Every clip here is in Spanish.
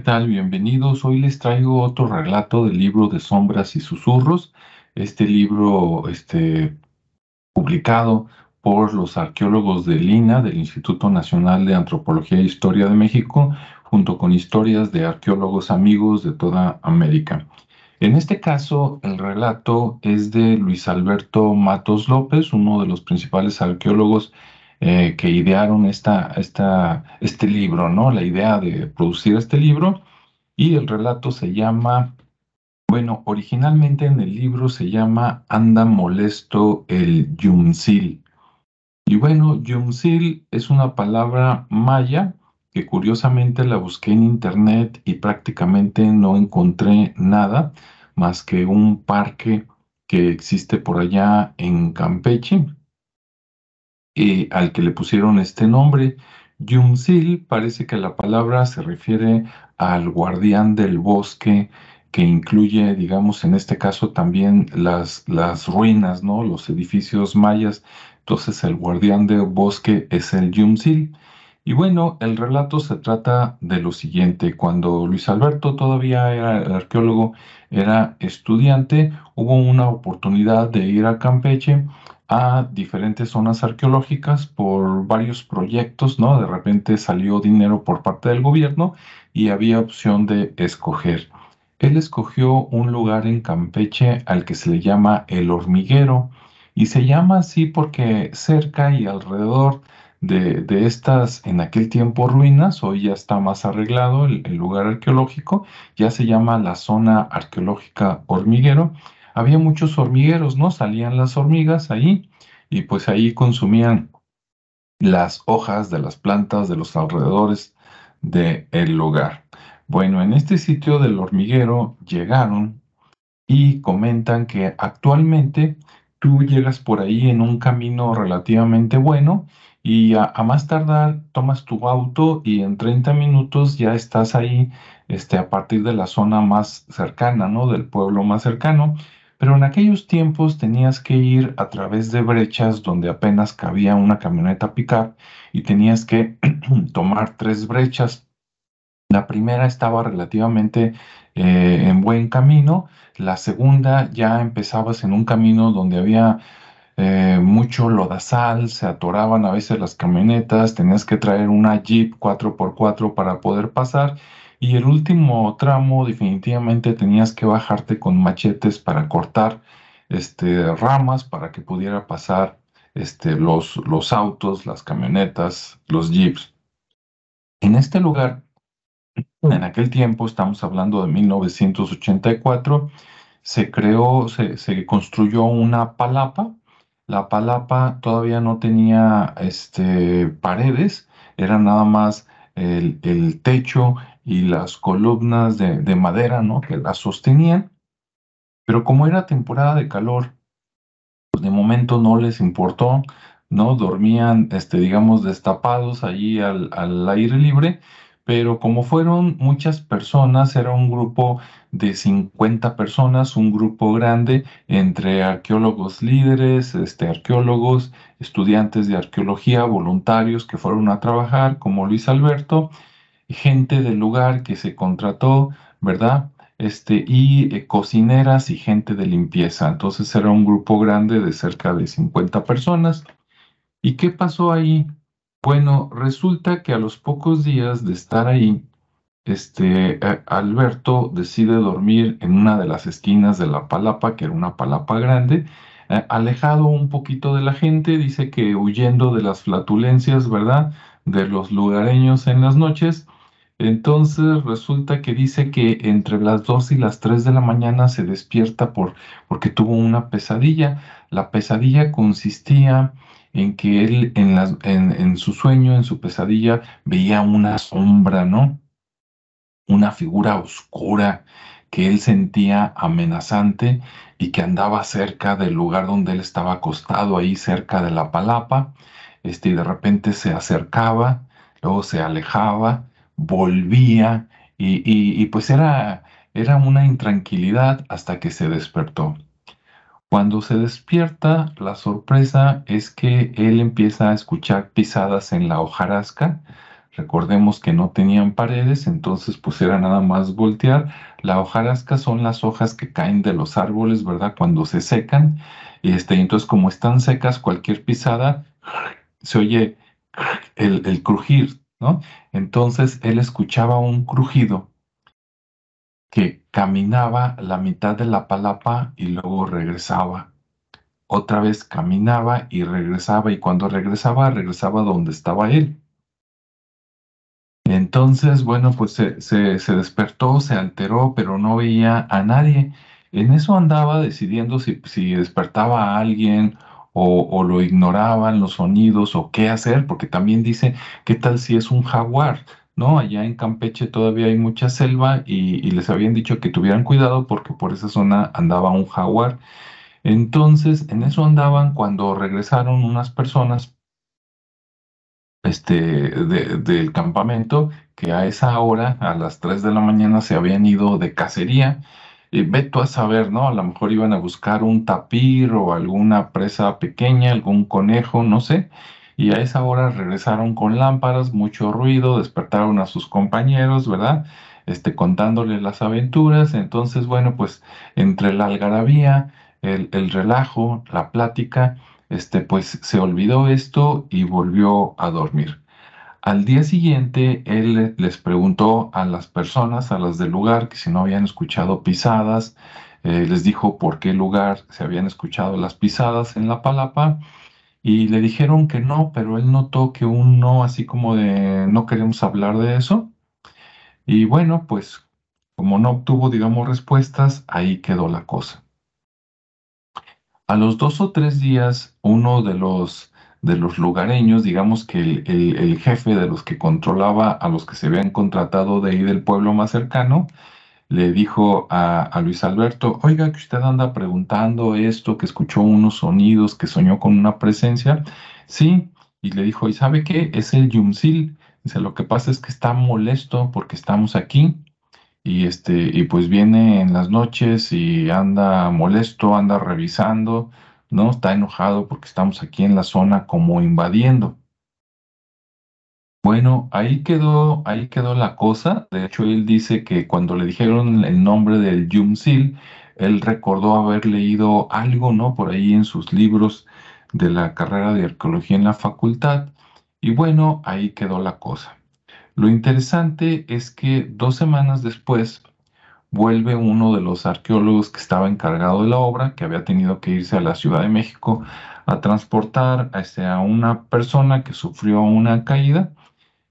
¿qué tal? Bienvenidos. Hoy les traigo otro relato del libro de Sombras y Susurros. Este libro, este, publicado por los arqueólogos de Lina, del Instituto Nacional de Antropología e Historia de México, junto con historias de arqueólogos amigos de toda América. En este caso, el relato es de Luis Alberto Matos López, uno de los principales arqueólogos eh, que idearon esta, esta, este libro, ¿no? La idea de producir este libro. Y el relato se llama, bueno, originalmente en el libro se llama Anda molesto el Yumsil. Y bueno, Yumsil es una palabra maya que curiosamente la busqué en internet y prácticamente no encontré nada más que un parque que existe por allá en Campeche, eh, al que le pusieron este nombre. Yumsil parece que la palabra se refiere al guardián del bosque que incluye, digamos, en este caso también las, las ruinas, ¿no? Los edificios mayas. Entonces el guardián del bosque es el Yumsil. Y bueno, el relato se trata de lo siguiente. Cuando Luis Alberto todavía era el arqueólogo, era estudiante, hubo una oportunidad de ir a Campeche a diferentes zonas arqueológicas por varios proyectos, ¿no? De repente salió dinero por parte del gobierno y había opción de escoger. Él escogió un lugar en Campeche al que se le llama El Hormiguero y se llama así porque cerca y alrededor de, estas en aquel tiempo ruinas, hoy ya está más arreglado el, el lugar arqueológico, ya se llama la zona arqueológica Hormiguero. Había muchos hormigueros, ¿no? Salían las hormigas ahí y pues ahí consumían las hojas de las plantas de los alrededores del lugar. Bueno, en este sitio del hormiguero llegaron y comentan que actualmente tú llegas por ahí en un camino relativamente bueno y a, más tardar tomas tu auto y en 30 minutos ya estás ahí este, a partir de la zona más cercana, ¿no? Del pueblo más cercano. Pero en aquellos tiempos tenías que ir a través de brechas donde apenas cabía una camioneta picar y tenías que tomar tres brechas. La primera estaba relativamente eh, en buen camino, la segunda ya empezabas en un camino donde había eh, mucho lodazal, se atoraban a veces las camionetas, tenías que traer una Jeep 4x4 para poder pasar y el último tramo definitivamente tenías que bajarte con machetes para cortar este, ramas para que pudiera pasar este, los, autos, las camionetas, los jeeps. En este lugar en aquel tiempo, estamos hablando de 1984, se creó, se, construyó una palapa. La palapa todavía no tenía este, paredes, era nada más el, techo y las columnas de, de, madera ¿no? que la sostenían. Pero como era temporada de calor, pues de momento no les importó, ¿no? Dormían, este, digamos, destapados allí al, al aire libre pero como fueron muchas personas, era un grupo de 50 personas, un grupo grande entre arqueólogos líderes, este, arqueólogos, estudiantes de arqueología, voluntarios que fueron a trabajar, como Luis Alberto, gente del lugar que se contrató, ¿verdad? Este, y eh, cocineras y gente de limpieza. Entonces era un grupo grande de cerca de 50 personas. ¿Y qué pasó ahí? Bueno, resulta que a los pocos días de estar ahí, este, Alberto decide dormir en una de las esquinas de la palapa, que era una palapa grande, eh, alejado un poquito de la gente, dice que huyendo de las flatulencias, ¿verdad? De los lugareños en las noches. Entonces resulta que dice que entre las 2 y las 3 de la mañana se despierta por, porque tuvo una pesadilla. La pesadilla consistía en que él en, en, su sueño, en su pesadilla, veía una sombra, ¿no? Una figura oscura que él sentía amenazante y que andaba cerca del lugar donde él estaba acostado, ahí cerca de la palapa, este, y de repente se acercaba, luego se alejaba, volvía, y, pues era, era una intranquilidad hasta que se despertó. Cuando se despierta, la sorpresa es que él empieza a escuchar pisadas en la hojarasca. Recordemos que no tenían paredes, entonces pues era nada más voltear. La hojarasca son las hojas que caen de los árboles, ¿verdad? Cuando se secan. Y este, entonces como están secas, cualquier pisada se oye el crujir, Entonces él escuchaba un crujido que caminaba la mitad de la palapa y luego regresaba. Otra vez caminaba y regresaba y cuando regresaba, regresaba donde estaba él. Entonces, bueno, pues se, se, despertó, se alteró, pero no veía a nadie. En eso andaba decidiendo si, si despertaba a alguien o, lo ignoraban los sonidos o qué hacer, porque también dice, ¿qué tal si es un jaguar? ¿No? Allá en Campeche todavía hay mucha selva y, y les habían dicho que tuvieran cuidado porque por esa zona andaba un jaguar. Entonces, en eso andaban cuando regresaron unas personas este, del campamento que a esa hora, a las 3 de la mañana, se habían ido de cacería. Y ve a saber, ¿no? A lo mejor iban a buscar un tapir o alguna presa pequeña, algún conejo, no sé. Y a esa hora regresaron con lámparas, mucho ruido, despertaron a sus compañeros, ¿verdad? Este, contándoles las aventuras. Entonces, bueno, pues entre la algarabía, el, el relajo, la plática, este, pues se olvidó esto y volvió a dormir. Al día siguiente, él les preguntó a las personas, a las del lugar, que si no habían escuchado pisadas, eh, les dijo por qué lugar se habían escuchado las pisadas en la palapa y le dijeron que no, pero él notó que un no, así como de no queremos hablar de eso. Y bueno, pues como no obtuvo, digamos, respuestas, ahí quedó la cosa. A los dos o tres días, uno de los, de los lugareños, digamos que el, jefe de los que controlaba a los que se habían contratado de ahí del pueblo más cercano, le dijo a, a, Luis Alberto, oiga, que usted anda preguntando esto, que escuchó unos sonidos, que soñó con una presencia. Sí, y le dijo, ¿y sabe qué? Es el Yumsil. Dice, lo que pasa es que está molesto porque estamos aquí y este y pues viene en las noches y anda molesto, anda revisando, ¿no? Está enojado porque estamos aquí en la zona como invadiendo. Bueno, ahí quedó, ahí quedó la cosa. De hecho, él dice que cuando le dijeron el nombre del Yumsil, él recordó haber leído algo, ¿no? Por ahí en sus libros de la carrera de arqueología en la facultad. Y bueno, ahí quedó la cosa. Lo interesante es que dos semanas después vuelve uno de los arqueólogos que estaba encargado de la obra, que había tenido que irse a la Ciudad de México a transportar a, este, una persona que sufrió una caída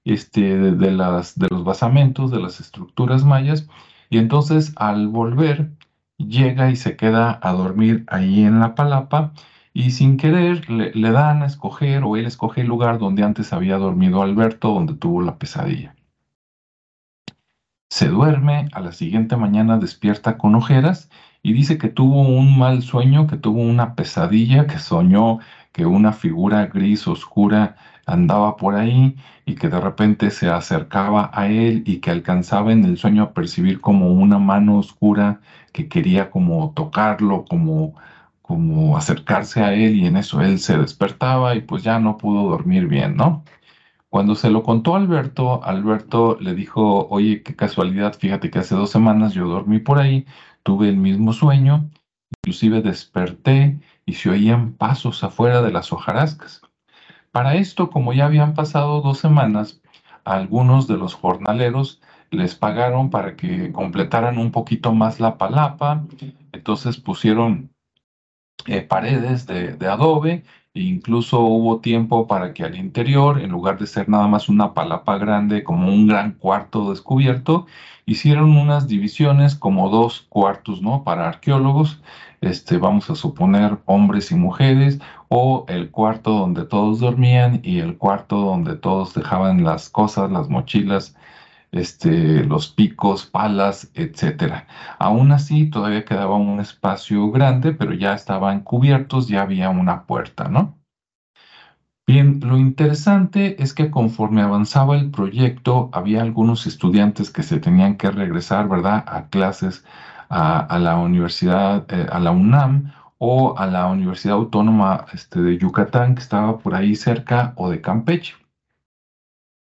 este, de, las, de los basamentos de las estructuras mayas. Y entonces al volver llega y se queda a dormir ahí en la palapa y sin querer le, dan a escoger o él escoge el lugar donde antes había dormido Alberto, donde tuvo la pesadilla. Se duerme, a la siguiente mañana despierta con ojeras y dice que tuvo un mal sueño, que tuvo una pesadilla, que soñó que una figura gris oscura andaba por ahí y que de repente se acercaba a él y que alcanzaba en el sueño a percibir como una mano oscura que quería como tocarlo, como como acercarse a él y en eso él se despertaba y pues ya no pudo dormir bien, ¿no? Cuando se lo contó Alberto, Alberto le dijo, oye, qué casualidad, fíjate que hace dos semanas yo dormí por ahí, tuve el mismo sueño, inclusive desperté y se oían pasos afuera de las hojarascas. Para esto, como ya habían pasado dos semanas, algunos de los jornaleros les pagaron para que completaran un poquito más la palapa, entonces pusieron eh, paredes de, adobe incluso hubo tiempo para que al interior, en lugar de ser nada más una palapa grande como un gran cuarto descubierto, hicieron unas divisiones como dos cuartos, ¿no? Para arqueólogos, este, vamos a suponer hombres y mujeres, o el cuarto donde todos dormían y el cuarto donde todos dejaban las cosas, las mochilas, este, los picos, palas, etcétera. Aún así, todavía quedaba un espacio grande, pero ya estaban cubiertos, ya había una puerta, ¿no? Bien, lo interesante es que conforme avanzaba el proyecto, había algunos estudiantes que se tenían que regresar, ¿verdad?, a clases a, la universidad, eh, a la UNAM o a la Universidad Autónoma este, de Yucatán, que estaba por ahí cerca, o de Campeche.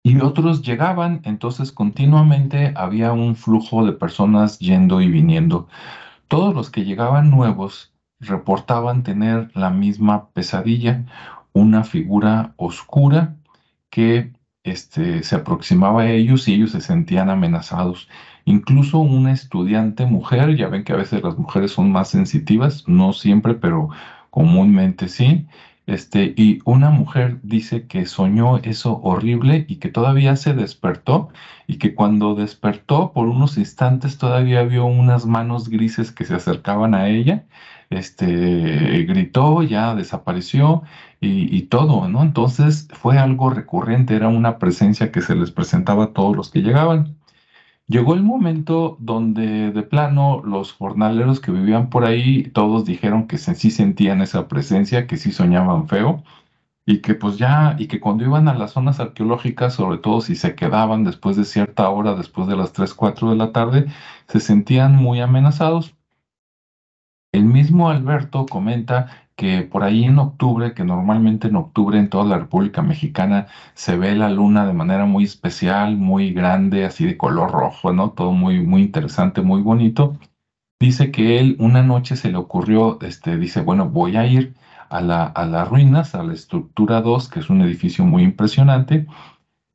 Y otros llegaban, entonces continuamente había un flujo de personas yendo y viniendo. Todos los que llegaban nuevos reportaban tener la misma pesadilla, una figura oscura que este, se aproximaba a ellos y ellos se sentían amenazados. Incluso una estudiante mujer, ya ven que a veces las mujeres son más sensitivas, no siempre, pero comúnmente sí, este, y una mujer dice que soñó eso horrible y que todavía se despertó y que cuando despertó por unos instantes todavía vio unas manos grises que se acercaban a ella. Este, gritó, ya desapareció y, y todo, ¿no? Entonces fue algo recurrente, era una presencia que se les presentaba a todos los que llegaban. Llegó el momento donde de plano los jornaleros que vivían por ahí, todos dijeron que sí sentían esa presencia, que sí soñaban feo y que pues ya, y que cuando iban a las zonas arqueológicas, sobre todo si se quedaban después de cierta hora, después de las 3, 4 de la tarde, se sentían muy amenazados. El mismo Alberto comenta que por ahí en octubre, que normalmente en octubre en toda la República Mexicana se ve la luna de manera muy especial, muy grande, así de color rojo, ¿no? Todo muy, muy interesante, muy bonito. Dice que él una noche se le ocurrió, este, dice, bueno, voy a ir a, la, a las ruinas, a la estructura 2, que es un edificio muy impresionante,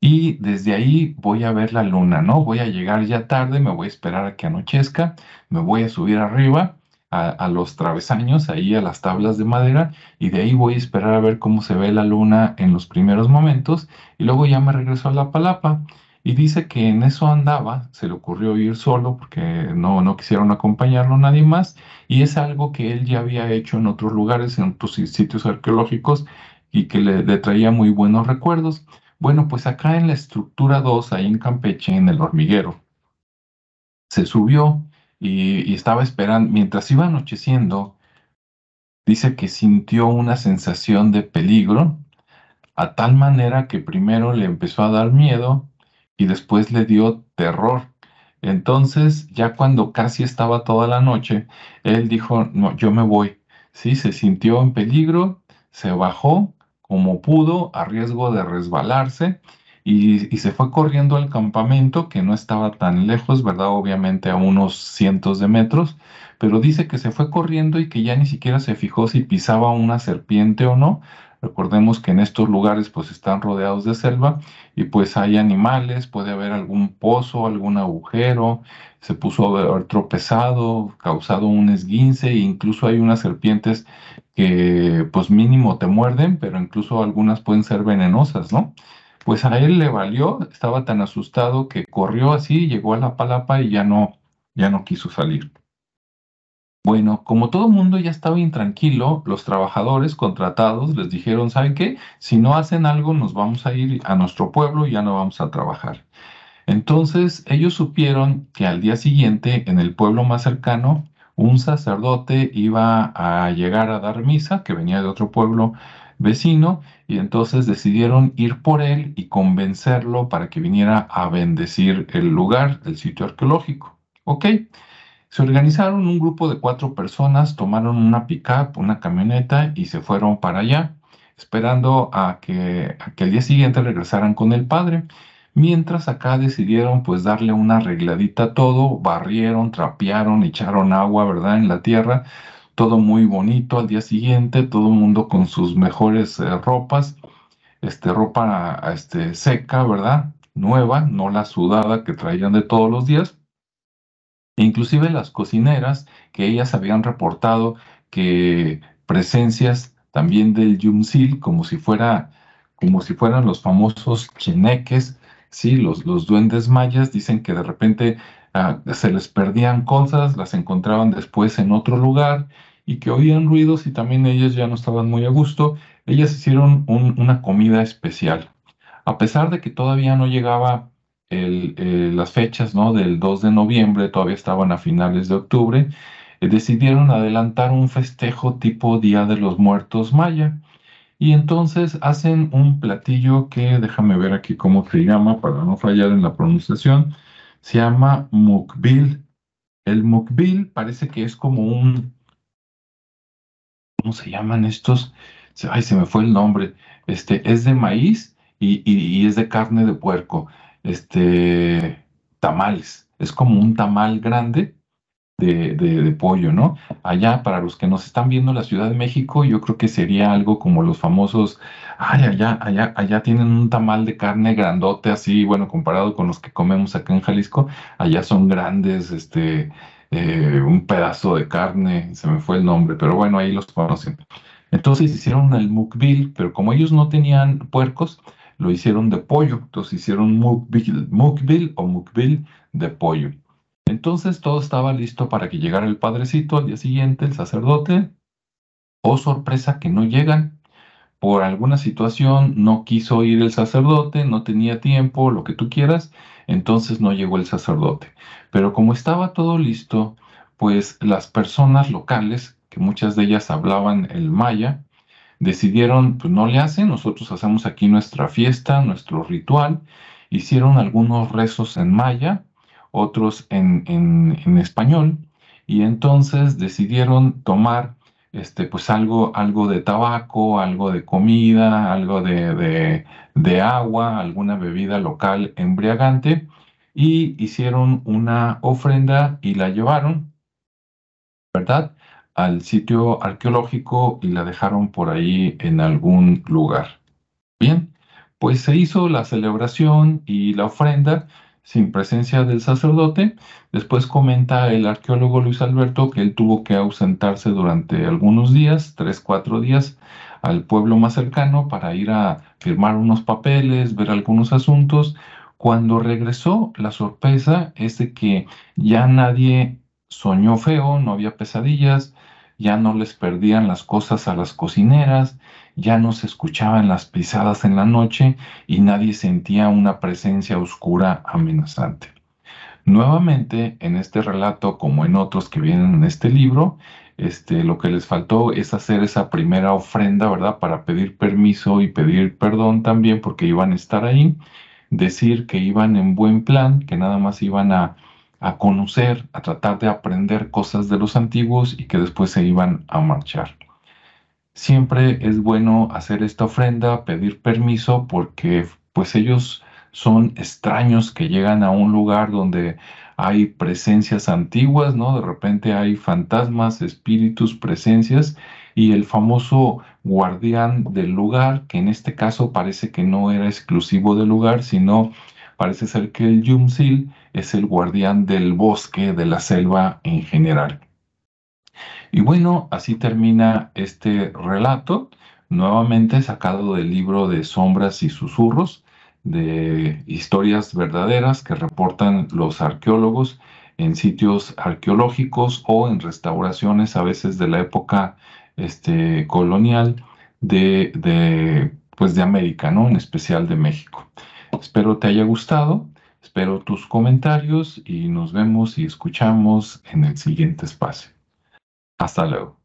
y desde ahí voy a ver la luna, ¿no? Voy a llegar ya tarde, me voy a esperar a que anochezca, me voy a subir arriba a, los travesaños, ahí a las tablas de madera, y de ahí voy a esperar a ver cómo se ve la luna en los primeros momentos, y luego ya me regreso a la palapa. Y dice que en eso andaba, se le ocurrió ir solo porque no, no quisieron acompañarlo nadie más, y es algo que él ya había hecho en otros lugares, en otros sitios arqueológicos, y que le, le traía muy buenos recuerdos. Bueno, pues acá en la estructura 2, ahí en Campeche, en el hormiguero, se subió y, estaba esperando, mientras iba anocheciendo, dice que sintió una sensación de peligro, a tal manera que primero le empezó a dar miedo y después le dio terror. Entonces, ya cuando casi estaba toda la noche, él dijo, no, yo me voy. Sí, se sintió en peligro, se bajó como pudo, a riesgo de resbalarse, y, se fue corriendo al campamento, que no estaba tan lejos, ¿verdad? Obviamente a unos cientos de metros, pero dice que se fue corriendo y que ya ni siquiera se fijó si pisaba una serpiente o no. Recordemos que en estos lugares pues están rodeados de selva y pues hay animales, puede haber algún pozo, algún agujero, se puso a haber tropezado, causado un esguince e incluso hay unas serpientes que pues mínimo te muerden, pero incluso algunas pueden ser venenosas, ¿no? Pues a él le valió, estaba tan asustado que corrió así, llegó a la palapa y ya no, ya no quiso salir. Bueno, como todo el mundo ya estaba intranquilo, los trabajadores contratados les dijeron, ¿saben qué? Si no hacen algo, nos vamos a ir a nuestro pueblo y ya no vamos a trabajar. Entonces ellos supieron que al día siguiente, en el pueblo más cercano, un sacerdote iba a llegar a dar misa, que venía de otro pueblo vecino, y entonces decidieron ir por él y convencerlo para que viniera a bendecir el lugar, el sitio arqueológico. ¿Ok? Se organizaron un grupo de cuatro personas, tomaron una pickup, una camioneta y se fueron para allá, esperando a que, a al día siguiente regresaran con el padre. Mientras acá decidieron pues darle una arregladita a todo, barrieron, trapearon, echaron agua, ¿verdad? En la tierra todo muy bonito al día siguiente, todo el mundo con sus mejores eh, ropas, este, ropa este, seca, ¿verdad? Nueva, no la sudada que traían de todos los días. Inclusive las cocineras, que ellas habían reportado que presencias también del Yumsil, como si fuera, como si fueran los famosos cheneques, sí, los, los duendes mayas, dicen que de repente Se les perdían cosas, las encontraban después en otro lugar y que oían ruidos y también ellas ya no estaban muy a gusto. Ellas hicieron una comida especial. A pesar de que todavía no llegaba eh, las fechas ¿no? del 2 de noviembre, todavía estaban a finales de octubre, eh, decidieron adelantar un festejo tipo Día de los Muertos Maya. Y entonces hacen un platillo que, déjame ver aquí cómo se llama para no fallar en la pronunciación, se llama mukbil. El mukbil parece que es como un, ¿cómo se llaman estos? Ay, se me fue el nombre. Este es de maíz y, es de carne de puerco, este, tamales. Es como un tamal grande de, de, pollo, ¿no? Allá, para los que nos están viendo en la Ciudad de México, yo creo que sería algo como los famosos, ay, allá, allá, allá tienen un tamal de carne grandote, así, bueno, comparado con los que comemos acá en Jalisco, allá son grandes, este, eh, un pedazo de carne, se me fue el nombre, pero bueno, ahí los conocen. Entonces hicieron el mukbil, pero como ellos no tenían puercos, lo hicieron de pollo. Entonces hicieron mukbil, mukbil o mukbil de pollo. Entonces todo estaba listo para que llegara el padrecito al día siguiente, el sacerdote. Oh sorpresa que no llegan. Por alguna situación no quiso ir el sacerdote, no tenía tiempo, lo que tú quieras, entonces no llegó el sacerdote. Pero como estaba todo listo, pues las personas locales que muchas de ellas hablaban el maya, decidieron, pues no le hacen, nosotros hacemos aquí nuestra fiesta, nuestro ritual, hicieron algunos rezos en maya, otros en, en, español, y entonces decidieron tomar este, pues algo, algo de tabaco, algo de comida, algo de, de, de agua, alguna bebida local embriagante, y hicieron una ofrenda y la llevaron, ¿verdad? al sitio arqueológico y la dejaron por ahí en algún lugar. Bien, pues se hizo la celebración y la ofrenda sin presencia del sacerdote. Después comenta el arqueólogo Luis Alberto que él tuvo que ausentarse durante algunos días, tres, cuatro días, al pueblo más cercano para ir a firmar unos papeles, ver algunos asuntos. Cuando regresó, la sorpresa es de que ya nadie soñó feo, no había pesadillas, ya no les perdían las cosas a las cocineras, ya no se escuchaban las pisadas en la noche y nadie sentía una presencia oscura amenazante. Nuevamente, en este relato, como en otros que vienen en este libro, este, lo que les faltó es hacer esa primera ofrenda, ¿verdad? Para pedir permiso y pedir perdón también porque iban a estar ahí, decir que iban en buen plan, que nada más iban a a conocer, a tratar de aprender cosas de los antiguos y que después se iban a marchar. Siempre es bueno hacer esta ofrenda, pedir permiso, porque pues ellos son extraños que llegan a un lugar donde hay presencias antiguas, ¿no? De repente hay fantasmas, espíritus, presencias y el famoso guardián del lugar, que en este caso parece que no era exclusivo del lugar, sino parece ser que el Yumsil es el guardián del bosque, de la selva en general. Y bueno, así termina este relato, nuevamente sacado del libro de Sombras y Susurros, de historias verdaderas que reportan los arqueólogos en sitios arqueológicos o en restauraciones a veces de la época este, colonial de, de, pues de América, ¿no? en especial de México. Espero te haya gustado Espero tus comentarios y nos vemos y escuchamos en el siguiente espacio. Hasta luego.